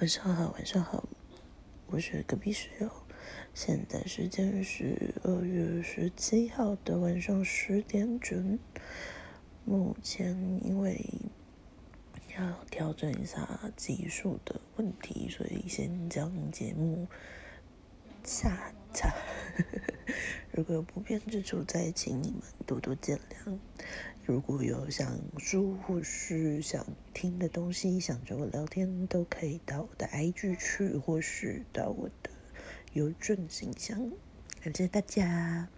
晚上好，晚上好，我是隔壁室友。现在时间是二月十七号的晚上十点整。目前因为要调整一下技术的问题，所以先将节目下架。如果有不便之处，再请你们多多见谅。如果有想书或是想听的东西，想找我聊天，都可以到我的 IG 去，或是到我的邮政信箱。感谢大家。